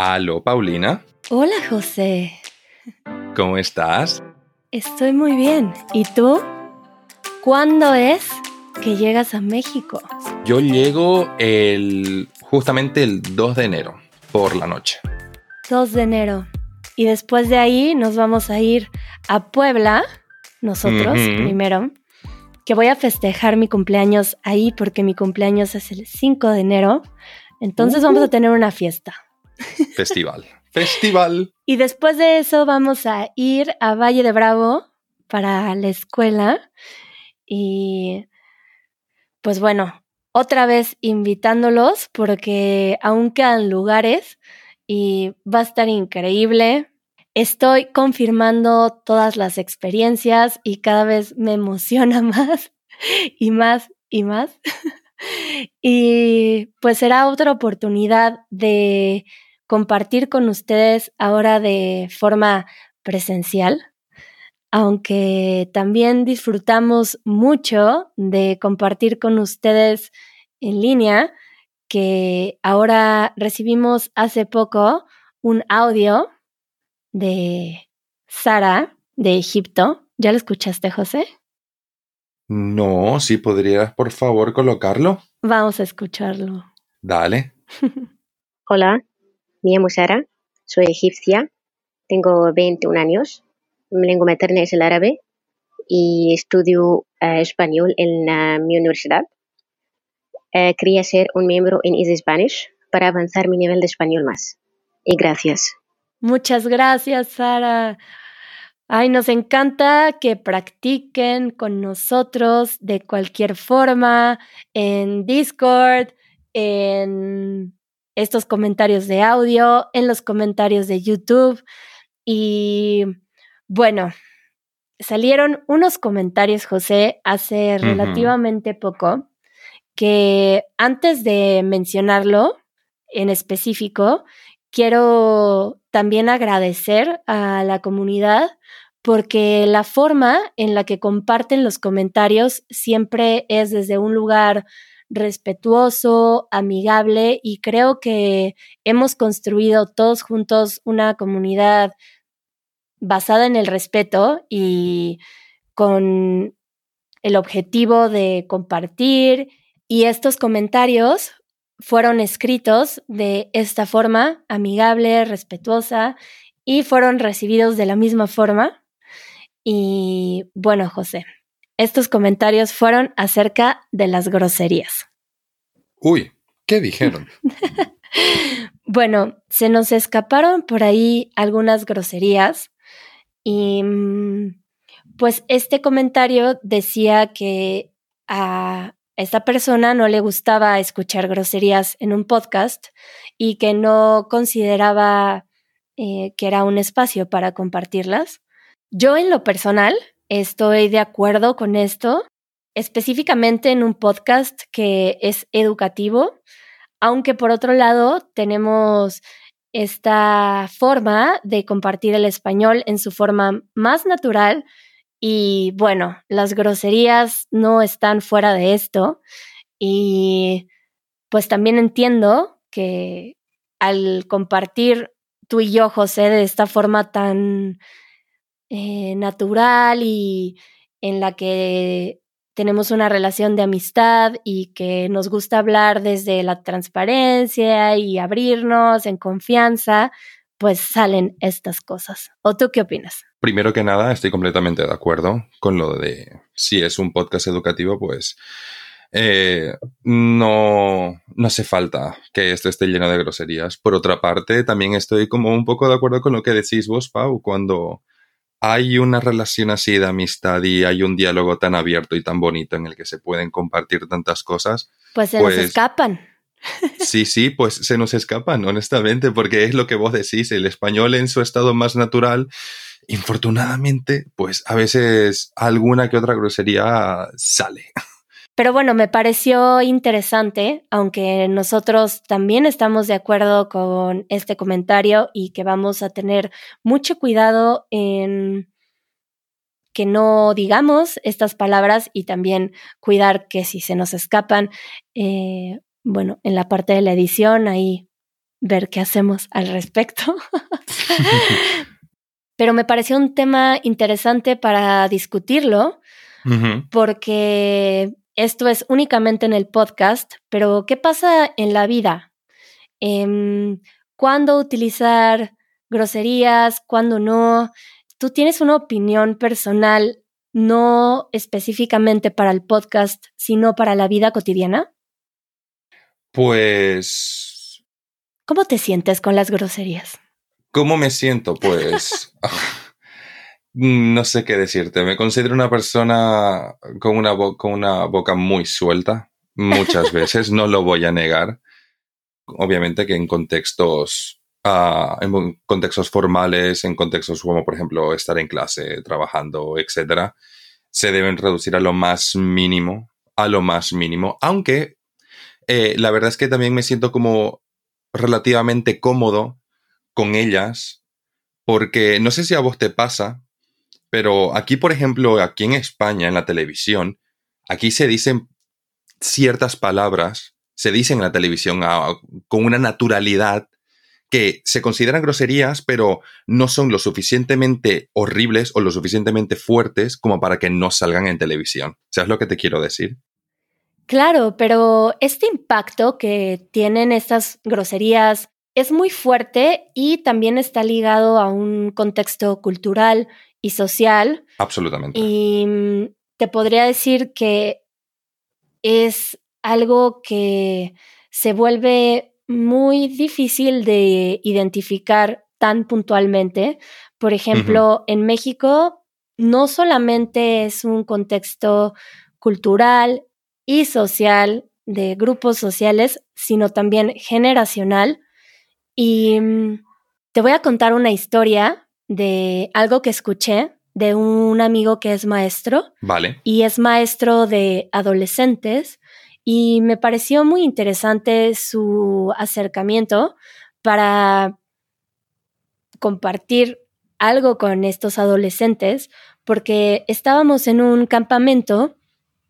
Aló, Paulina. Hola, José. ¿Cómo estás? Estoy muy bien. ¿Y tú? ¿Cuándo es que llegas a México? Yo llego el justamente el 2 de enero por la noche. 2 de enero. Y después de ahí nos vamos a ir a Puebla, nosotros primero, que voy a festejar mi cumpleaños ahí porque mi cumpleaños es el 5 de enero. Entonces vamos a tener una fiesta. Festival. Festival. Y después de eso vamos a ir a Valle de Bravo para la escuela. Y pues bueno, otra vez invitándolos porque aún quedan lugares y va a estar increíble. Estoy confirmando todas las experiencias y cada vez me emociona más y más y más. y pues será otra oportunidad de compartir con ustedes ahora de forma presencial, aunque también disfrutamos mucho de compartir con ustedes en línea, que ahora recibimos hace poco un audio de Sara de Egipto. ¿Ya lo escuchaste, José? No, si podrías por favor colocarlo. Vamos a escucharlo. Dale. Hola, me llamo Sara, soy egipcia, tengo 21 años, mi lengua materna es el árabe y estudio eh, español en uh, mi universidad. Uh, quería ser un miembro en Easy Spanish para avanzar mi nivel de español más. Y gracias. Muchas gracias, Sara. Ay, nos encanta que practiquen con nosotros de cualquier forma, en Discord, en estos comentarios de audio, en los comentarios de YouTube. Y bueno, salieron unos comentarios, José, hace relativamente poco, que antes de mencionarlo en específico, quiero también agradecer a la comunidad porque la forma en la que comparten los comentarios siempre es desde un lugar respetuoso, amigable y creo que hemos construido todos juntos una comunidad basada en el respeto y con el objetivo de compartir y estos comentarios fueron escritos de esta forma, amigable, respetuosa, y fueron recibidos de la misma forma. Y bueno, José, estos comentarios fueron acerca de las groserías. Uy, ¿qué dijeron? bueno, se nos escaparon por ahí algunas groserías y mm, pues este comentario decía que a esta persona no le gustaba escuchar groserías en un podcast y que no consideraba eh, que era un espacio para compartirlas. Yo en lo personal Estoy de acuerdo con esto, específicamente en un podcast que es educativo, aunque por otro lado tenemos esta forma de compartir el español en su forma más natural y bueno, las groserías no están fuera de esto. Y pues también entiendo que al compartir tú y yo, José, de esta forma tan eh, natural y en la que tenemos una relación de amistad y que nos gusta hablar desde la transparencia y abrirnos en confianza, pues salen estas cosas. ¿O tú qué opinas? Primero que nada, estoy completamente de acuerdo con lo de si es un podcast educativo, pues eh, no, no hace falta que esto esté lleno de groserías. Por otra parte, también estoy como un poco de acuerdo con lo que decís vos, Pau, cuando hay una relación así de amistad y hay un diálogo tan abierto y tan bonito en el que se pueden compartir tantas cosas. Pues se nos pues escapan. Sí, sí, pues se nos escapan, honestamente, porque es lo que vos decís, el español en su estado más natural, infortunadamente, pues a veces alguna que otra grosería sale. Pero bueno, me pareció interesante, aunque nosotros también estamos de acuerdo con este comentario y que vamos a tener mucho cuidado en que no digamos estas palabras y también cuidar que si se nos escapan, eh, bueno, en la parte de la edición ahí ver qué hacemos al respecto. Pero me pareció un tema interesante para discutirlo, porque esto es únicamente en el podcast, pero ¿qué pasa en la vida? Em, ¿Cuándo utilizar groserías? ¿Cuándo no? ¿Tú tienes una opinión personal, no específicamente para el podcast, sino para la vida cotidiana? Pues... ¿Cómo te sientes con las groserías? ¿Cómo me siento? Pues... no sé qué decirte. Me considero una persona con una, con una boca muy suelta muchas veces, no lo voy a negar. Obviamente que en contextos, ah, en contextos formales, en contextos como por ejemplo estar en clase, trabajando, etcétera, se deben reducir a lo más mínimo, a lo más mínimo. Aunque eh, la verdad es que también me siento como relativamente cómodo con ellas, porque no sé si a vos te pasa, pero aquí, por ejemplo, aquí en España, en la televisión, aquí se dicen ciertas palabras, se dicen en la televisión ah, con una naturalidad que se consideran groserías, pero no son lo suficientemente horribles o lo suficientemente fuertes como para que no salgan en televisión. ¿Sabes lo que te quiero decir? Claro, pero este impacto que tienen estas groserías es muy fuerte y también está ligado a un contexto cultural y social. Absolutamente. Y mm, te podría decir que es algo que se vuelve muy difícil de identificar tan puntualmente. Por ejemplo, en México no solamente es un contexto cultural y social de grupos sociales, sino también generacional y mm, te voy a contar una historia de algo que escuché de un amigo que es maestro. Vale. Y es maestro de adolescentes. Y me pareció muy interesante su acercamiento para compartir algo con estos adolescentes, porque estábamos en un campamento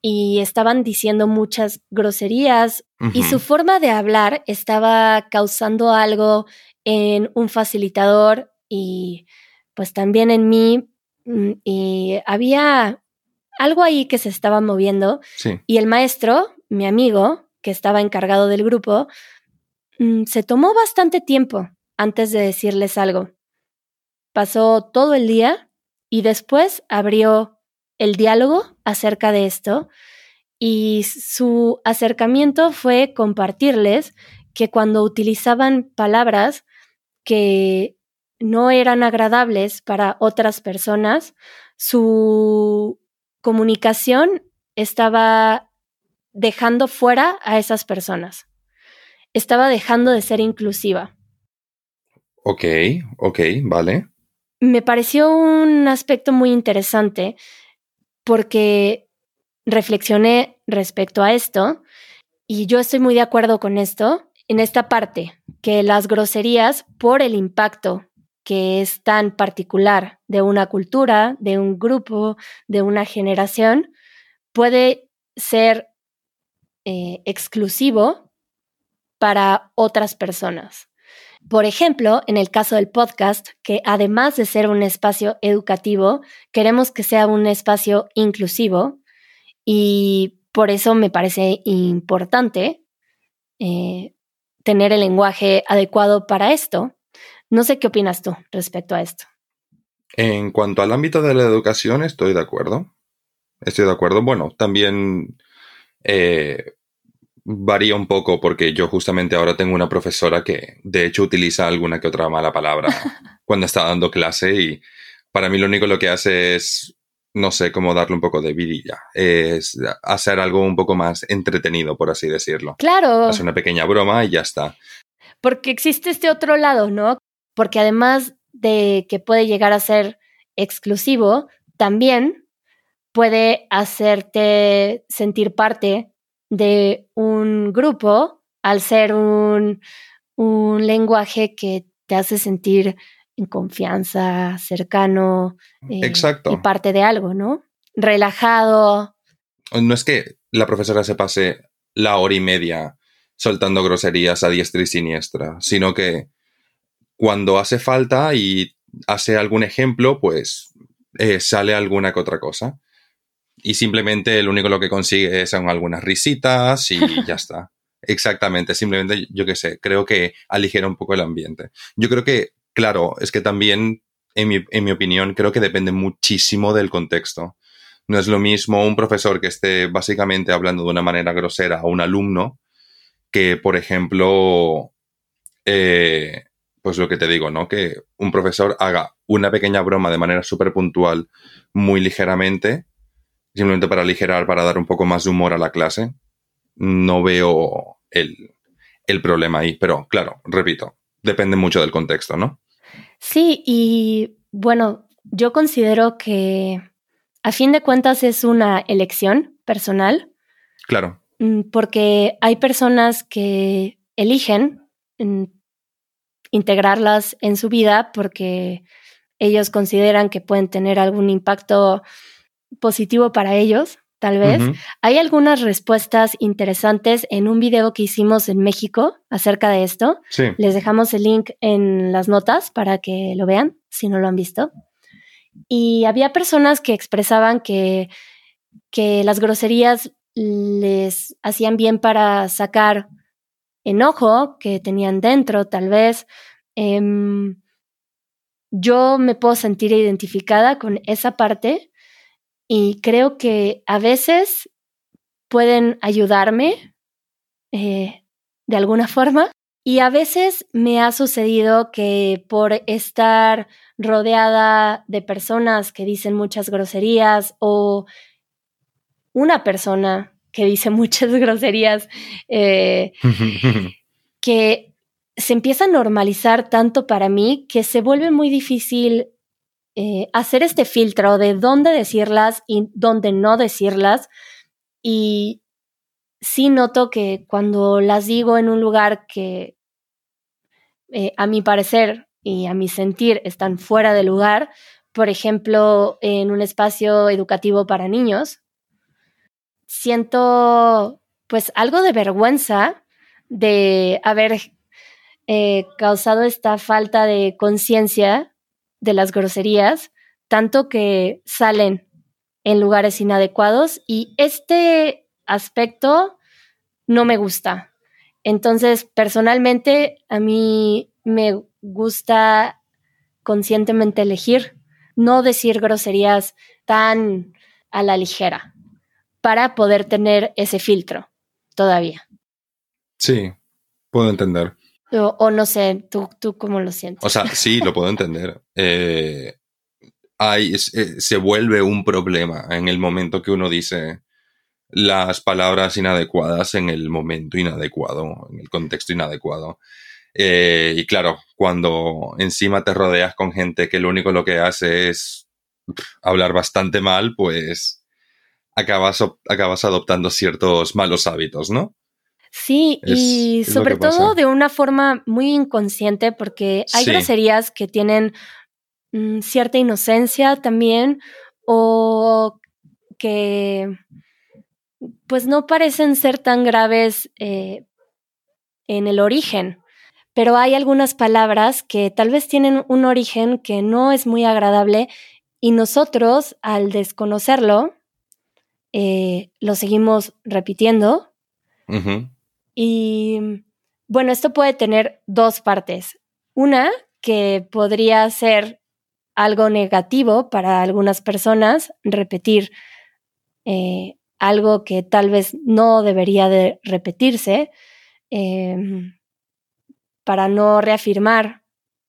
y estaban diciendo muchas groserías y su forma de hablar estaba causando algo en un facilitador y pues también en mí mm, y había algo ahí que se estaba moviendo y el maestro, mi amigo, que estaba encargado del grupo, mm, se tomó bastante tiempo antes de decirles algo. Pasó todo el día y después abrió el diálogo acerca de esto y su acercamiento fue compartirles que cuando utilizaban palabras que no eran agradables para otras personas, su comunicación estaba dejando fuera a esas personas. Estaba dejando de ser inclusiva. Ok, ok, vale. Me pareció un aspecto muy interesante porque reflexioné respecto a esto y yo estoy muy de acuerdo con esto en esta parte, que las groserías, por el impacto que es tan particular de una cultura, de un grupo, de una generación, puede ser eh, exclusivo para otras personas. Por ejemplo, en el caso del podcast, que además de ser un espacio educativo, queremos que sea un espacio inclusivo y por eso me parece importante eh, tener el lenguaje adecuado para esto. No sé qué opinas tú respecto a esto. En cuanto al ámbito de la educación, estoy de acuerdo. Estoy de acuerdo. Bueno, también eh, varía un poco porque yo justamente ahora tengo una profesora que de hecho utiliza alguna que otra mala palabra cuando está dando clase y para mí lo único lo que hace es, no sé, cómo darle un poco de vidilla, es hacer algo un poco más entretenido, por así decirlo. Claro. Hacer una pequeña broma y ya está. Porque existe este otro lado, ¿no? Porque además de que puede llegar a ser exclusivo, también puede hacerte sentir parte de un grupo al ser un, lenguaje que te hace sentir en confianza, cercano eh, Exacto. y parte de algo, ¿no? Relajado. No es que la profesora se pase la hora y media soltando groserías a diestra y siniestra, sino que cuando hace falta y hace algún ejemplo, pues eh, sale alguna que otra cosa. Y simplemente el único lo que consigue son algunas risitas y ya está. Exactamente, simplemente yo qué sé, creo que aligera un poco el ambiente. Yo creo que, claro, es que también, en mi, en mi opinión, creo que depende muchísimo del contexto. No es lo mismo un profesor que esté básicamente hablando de una manera grosera a un alumno que, por ejemplo, eh, pues lo que te digo, ¿no? Que un profesor haga una pequeña broma de manera súper puntual, muy ligeramente, simplemente para aligerar, para dar un poco más de humor a la clase, no veo el, el problema ahí. Pero claro, repito, depende mucho del contexto, ¿no? Sí, y bueno, yo considero que a fin de cuentas es una elección personal. Claro. Mm, porque hay personas que eligen mm, integrarlas en su vida porque ellos consideran que pueden tener algún impacto positivo para ellos, tal vez. Hay algunas respuestas interesantes en un video que hicimos en México acerca de esto. Les dejamos el link en las notas para que lo vean, si no lo han visto. Y había personas que expresaban que, que las groserías les hacían bien para sacar enojo que tenían dentro, tal vez. Em, yo me puedo sentir identificada con esa parte y creo que a veces pueden ayudarme eh, de alguna forma. Y a veces me ha sucedido que por estar rodeada de personas que dicen muchas groserías o una persona que dice muchas groserías, eh, que se empieza a normalizar tanto para mí que se vuelve muy difícil eh, hacer este filtro de dónde decirlas y dónde no decirlas. Y sí noto que cuando las digo en un lugar que eh, a mi parecer y a mi sentir están fuera de lugar, por ejemplo, en un espacio educativo para niños, siento pues algo de vergüenza de haber eh, causado esta falta de conciencia de las groserías, tanto que salen en lugares inadecuados y este aspecto no me gusta. Entonces, personalmente, a mí me gusta conscientemente elegir no decir groserías tan a la ligera para poder tener ese filtro todavía. Sí, puedo entender. O, no sé, ¿tú, ¿tú cómo lo sientes? O sea, sí, lo puedo entender. Eh, hay, eh, se vuelve un problema en el momento que uno dice las palabras inadecuadas en el momento inadecuado, en el contexto inadecuado. Eh, y claro, cuando encima te rodeas con gente que lo único lo que hace es hablar bastante mal, pues acabas, acabas adoptando ciertos malos hábitos, ¿no? Sí, y sobre todo de una forma muy inconsciente, porque hay groserías que tienen mm, cierta inocencia también, o que pues no parecen ser tan graves eh, en el origen, pero hay algunas palabras que tal vez tienen un origen que no es muy agradable y nosotros al desconocerlo eh, lo seguimos repitiendo. Y bueno, esto puede tener dos partes. Una, que podría ser algo negativo para algunas personas, repetir eh, algo que tal vez no debería de repetirse, em, para no reafirmar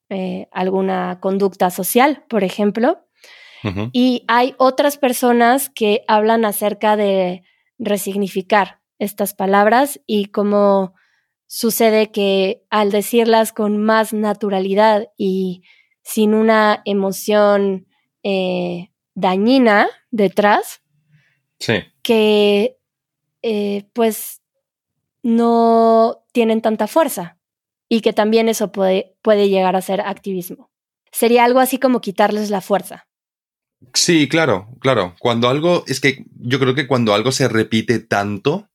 eh, alguna conducta social, por ejemplo. Y hay otras personas que hablan acerca de resignificar estas palabras y cómo sucede que al decirlas con más naturalidad y sin una emoción eh, dañina detrás, que eh, pues no tienen tanta fuerza y que también eso puede, puede llegar a ser activismo. Sería algo así como quitarles la fuerza. Sí, claro, claro. Cuando algo, es que yo creo que cuando algo se repite tanto,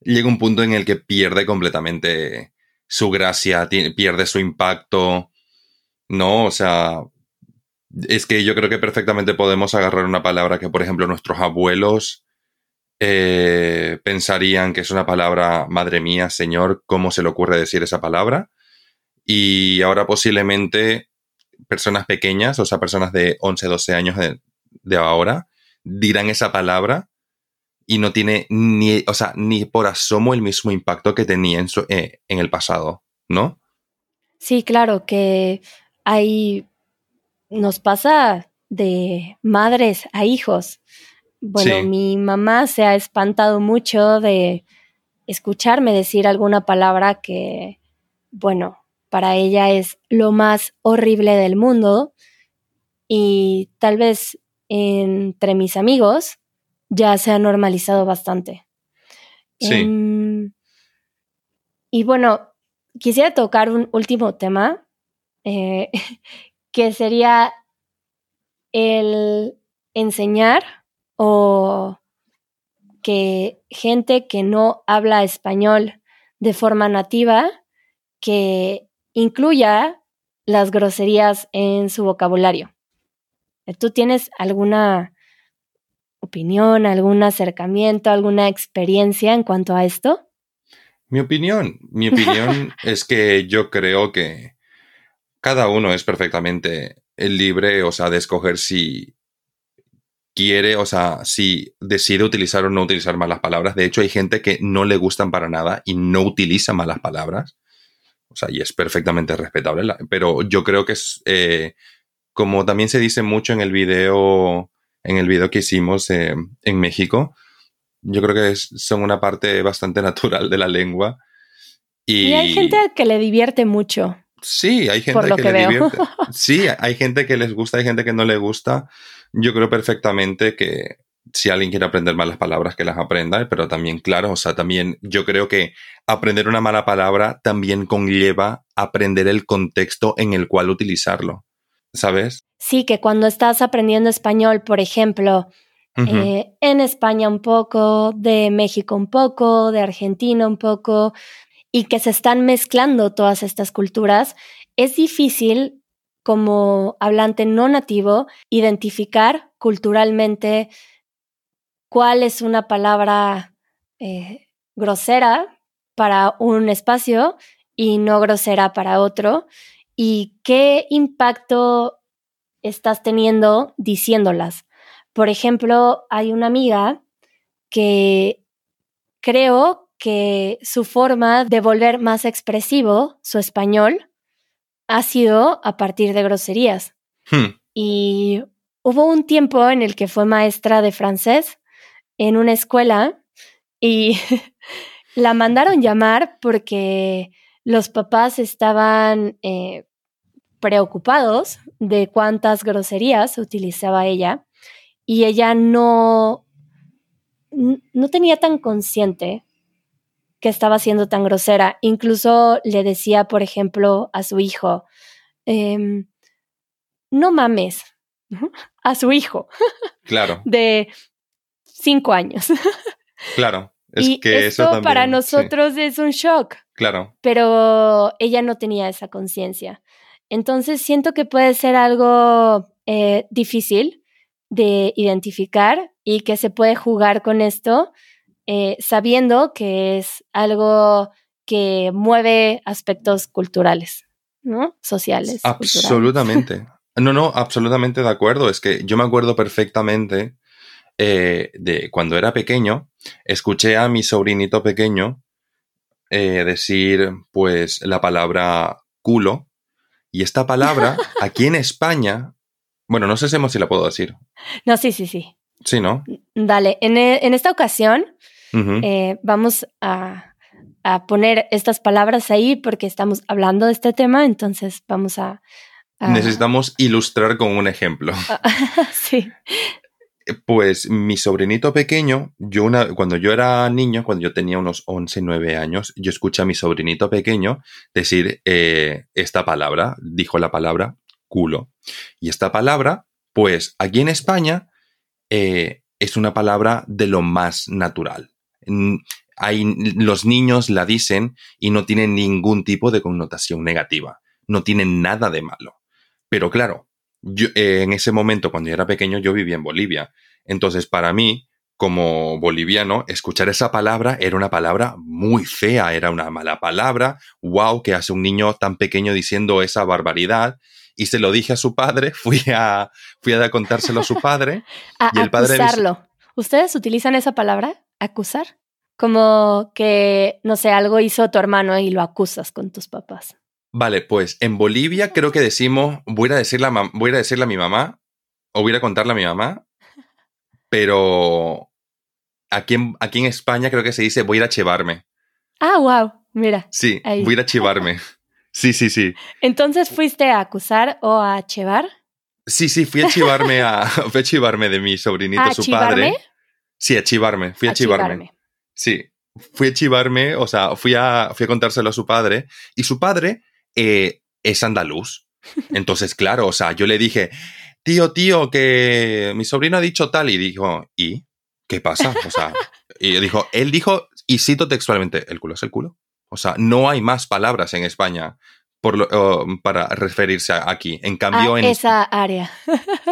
llega un punto en el que pierde completamente su gracia, pierde su impacto, ¿no? O sea, es que yo creo que perfectamente podemos agarrar una palabra que, por ejemplo, nuestros abuelos eh, pensarían que es una palabra, madre mía, Señor, ¿cómo se le ocurre decir esa palabra? Y ahora posiblemente personas pequeñas, o sea, personas de 11, 12 años de, ahora, dirán esa palabra y no tiene ni, o sea, ni por asomo el mismo impacto que tenía en, eh, en el pasado, ¿no? Sí, claro, que hay nos pasa de madres a hijos. Bueno, mi mamá se ha espantado mucho de escucharme decir alguna palabra que, bueno, para ella es lo más horrible del mundo y tal vez entre mis amigos ya se ha normalizado bastante. Sí. Em, y bueno, quisiera tocar un último tema eh, que sería el enseñar o que gente que no habla español de forma nativa, que incluya las groserías en su vocabulario. ¿Tú tienes alguna opinión, algún acercamiento, alguna experiencia en cuanto a esto? Mi opinión, mi opinión es que yo creo que cada uno es perfectamente libre, o sea, de escoger si quiere, o sea, si decide utilizar o no utilizar malas palabras. De hecho, hay gente que no le gustan para nada y no utiliza malas palabras. O sea, y es perfectamente respetable. Pero yo creo que es, eh, como también se dice mucho en el video, en el video que hicimos eh, en México, yo creo que son una parte bastante natural de la lengua. y hay gente que le divierte mucho. Sí, hay gente que, le divierte. Sí, hay gente que les gusta, hay gente que no le gusta. Yo creo perfectamente que si alguien quiere aprender malas palabras, que las aprenda, pero también, claro, o sea, también yo creo que aprender una mala palabra también conlleva aprender el contexto en el cual utilizarlo, ¿sabes? Sí, que cuando estás aprendiendo español, por ejemplo, eh, en España un poco, de México un poco, de Argentina un poco, y que se están mezclando todas estas culturas, es difícil como hablante no nativo identificar culturalmente cuál es una palabra eh, grosera para un espacio y no grosera para otro y qué impacto estás teniendo diciéndolas. Por ejemplo, hay una amiga que creo que su forma de volver más expresivo su español ha sido a partir de groserías. Hmm. Y hubo un tiempo en el que fue maestra de francés en una escuela y la mandaron llamar porque los papás estaban eh, preocupados de cuántas groserías utilizaba ella y ella no, no tenía tan consciente que estaba siendo tan grosera. Incluso le decía, por ejemplo, a su hijo, em, no mames, a su hijo. Claro. de cinco años. claro. Es y que eso para nosotros es un shock. Claro. Pero ella no tenía esa conciencia. Entonces siento que puede ser algo eh, difícil de identificar y que se puede jugar con esto eh, sabiendo que es algo que mueve aspectos culturales, ¿no? Sociales. Absolutamente. No, no, absolutamente de acuerdo. Es que yo me acuerdo perfectamente eh, de cuando era pequeño, escuché a mi sobrinito pequeño eh, decir, pues, la palabra culo. Y esta palabra, aquí en España, bueno, no sé si la puedo decir. No, sí, sí, sí. Sí, ¿no? Dale, en, en esta ocasión eh, vamos a, poner estas palabras ahí porque estamos hablando de este tema, entonces vamos a... Necesitamos ilustrar con un ejemplo. sí. Eh, pues mi sobrinito pequeño, yo una, cuando yo era niño, cuando yo tenía unos 11, 9 años, yo escuché a mi sobrinito pequeño decir eh, esta palabra, dijo la palabra culo. Y esta palabra, pues aquí en España es una palabra de lo más natural hay, los niños la dicen y no tienen ningún tipo de connotación negativa, no tienen nada de malo. Pero claro, yo, eh, en ese momento, cuando yo era pequeño, yo vivía en Bolivia. Entonces, para mí, como boliviano, escuchar esa palabra era una palabra muy fea, era una mala palabra. ¡Wow! que hace un niño tan pequeño diciendo esa barbaridad? Y se lo dije a su padre, fui a, fui a contárselo a su padre. a y el padre acusarlo. ¿Ustedes utilizan esa palabra? ¿Acusar? Como que, no sé, algo hizo tu hermano y lo acusas con tus papás. Vale, pues en Bolivia creo que decimos, voy a decirle a, voy a, decirle a mi mamá, o voy a contarle a mi mamá, pero aquí en, aquí en España creo que se dice voy a ir a chivarme. Ah, wow, mira. Sí, voy a ir a chivarme. Sí, sí, sí. Entonces fuiste a acusar o a chivar. Sí, sí, fui a chivarme a, fui a chivarme de mi sobrinito, ¿A su chivarme? padre. Sí, a chivarme, fui a, A chivarme. chivarme. Sí, fui a chivarme, o sea, fui a, fui a contárselo a su padre y su padre eh, es andaluz. Entonces, claro, o sea, yo le dije, tío, tío, que mi sobrino ha dicho tal y dijo, ¿y qué pasa? O sea, y dijo, él dijo, y cito textualmente, el culo es el culo. O sea, no hay más palabras en España por lo- oh, para referirse a aquí. En cambio, a en esa área.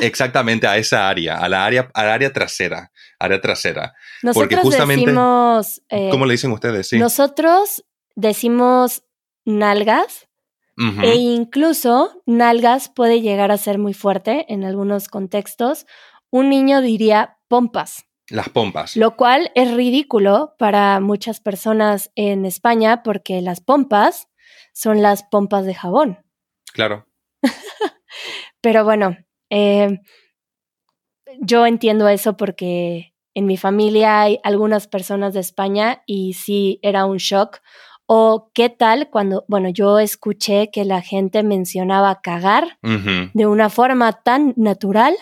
exactamente a esa área, a la área, al área trasera, área trasera. Nosotros justamente- decimos. eh, ¿Cómo le dicen ustedes? Sí. Nosotros decimos nalgas E incluso nalgas puede llegar a ser muy fuerte en algunos contextos. Un niño diría pompas, Las pompas. lo cual es ridículo para muchas personas en España porque las pompas son las pompas de jabón. Claro. Pero bueno, eh, yo entiendo eso porque en mi familia hay algunas personas de España y sí era un shock. O qué tal cuando, bueno, yo escuché que la gente mencionaba cagar de una forma tan natural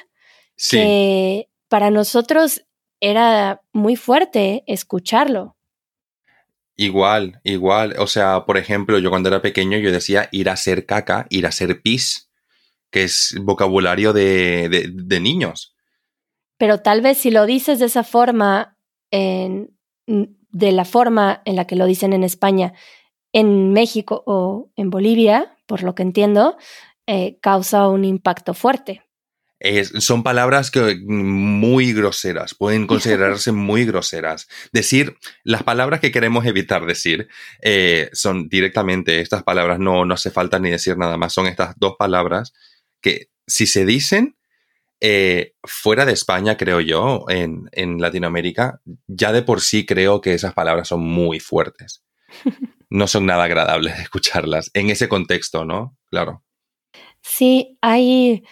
Sí. que para nosotros era muy fuerte escucharlo. Igual, igual. O sea, por ejemplo, yo cuando era pequeño yo decía ir a hacer caca, ir a hacer pis, que es vocabulario de, de- de niños. Pero tal vez si lo dices de esa forma, en- de la forma en la que lo dicen en España, en México o en Bolivia, por lo que entiendo, eh, causa un impacto fuerte. Es- son palabras que muy groseras, pueden considerarse muy groseras. Decir las palabras que queremos evitar decir eh, son directamente estas palabras, no, no hace falta ni decir nada más, son estas dos palabras que si se dicen eh, fuera de España, creo yo, en, en Latinoamérica, ya de por sí creo que esas palabras son muy fuertes. No son nada agradables de escucharlas en ese contexto, ¿no? Claro. Sí, ahí,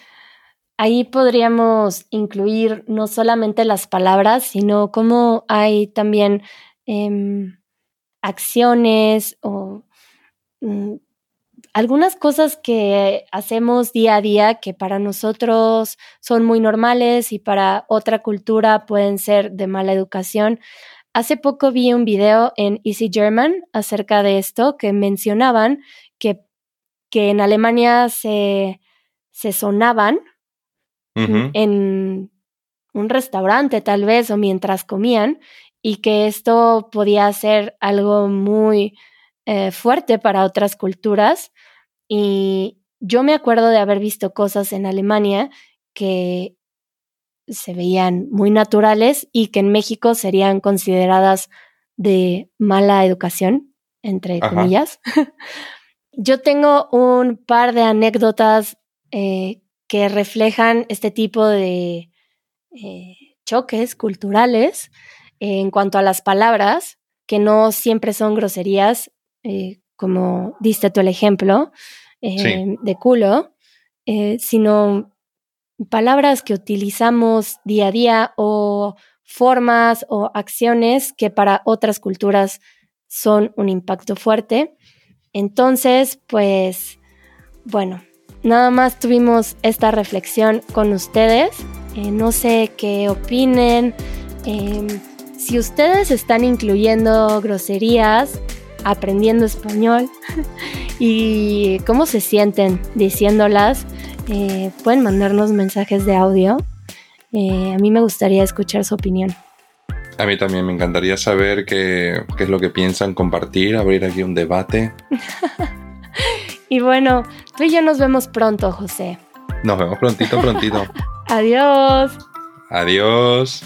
ahí podríamos incluir no solamente las palabras, sino cómo hay también em, acciones o mm, algunas cosas que hacemos día a día que para nosotros son muy normales y para otra cultura pueden ser de mala educación. Hace poco vi un video en Easy German acerca de esto que mencionaban que, que en Alemania se, se sonaban en un restaurante tal vez o mientras comían y que esto podía ser algo muy eh, fuerte para otras culturas. Y yo me acuerdo de haber visto cosas en Alemania que se veían muy naturales y que en México serían consideradas de mala educación, entre Ajá. comillas. yo tengo un par de anécdotas eh, que reflejan este tipo de eh, choques culturales eh, en cuanto a las palabras, que no siempre son groserías, eh, como diste tú el ejemplo eh, Sí. de culo, eh, sino palabras que utilizamos día a día o formas o acciones que para otras culturas son un impacto fuerte. Entonces, pues, bueno, nada más tuvimos esta reflexión con ustedes. Eh, no sé qué opinen. Eh, si ustedes están incluyendo groserías, aprendiendo español y cómo se sienten diciéndolas, eh, pueden mandarnos mensajes de audio. Eh, a mí me gustaría escuchar su opinión. A mí también me encantaría saber qué, qué es lo que piensan compartir, abrir aquí un debate. y bueno, tú y yo nos vemos pronto, José. Nos vemos prontito, prontito. Adiós. Adiós.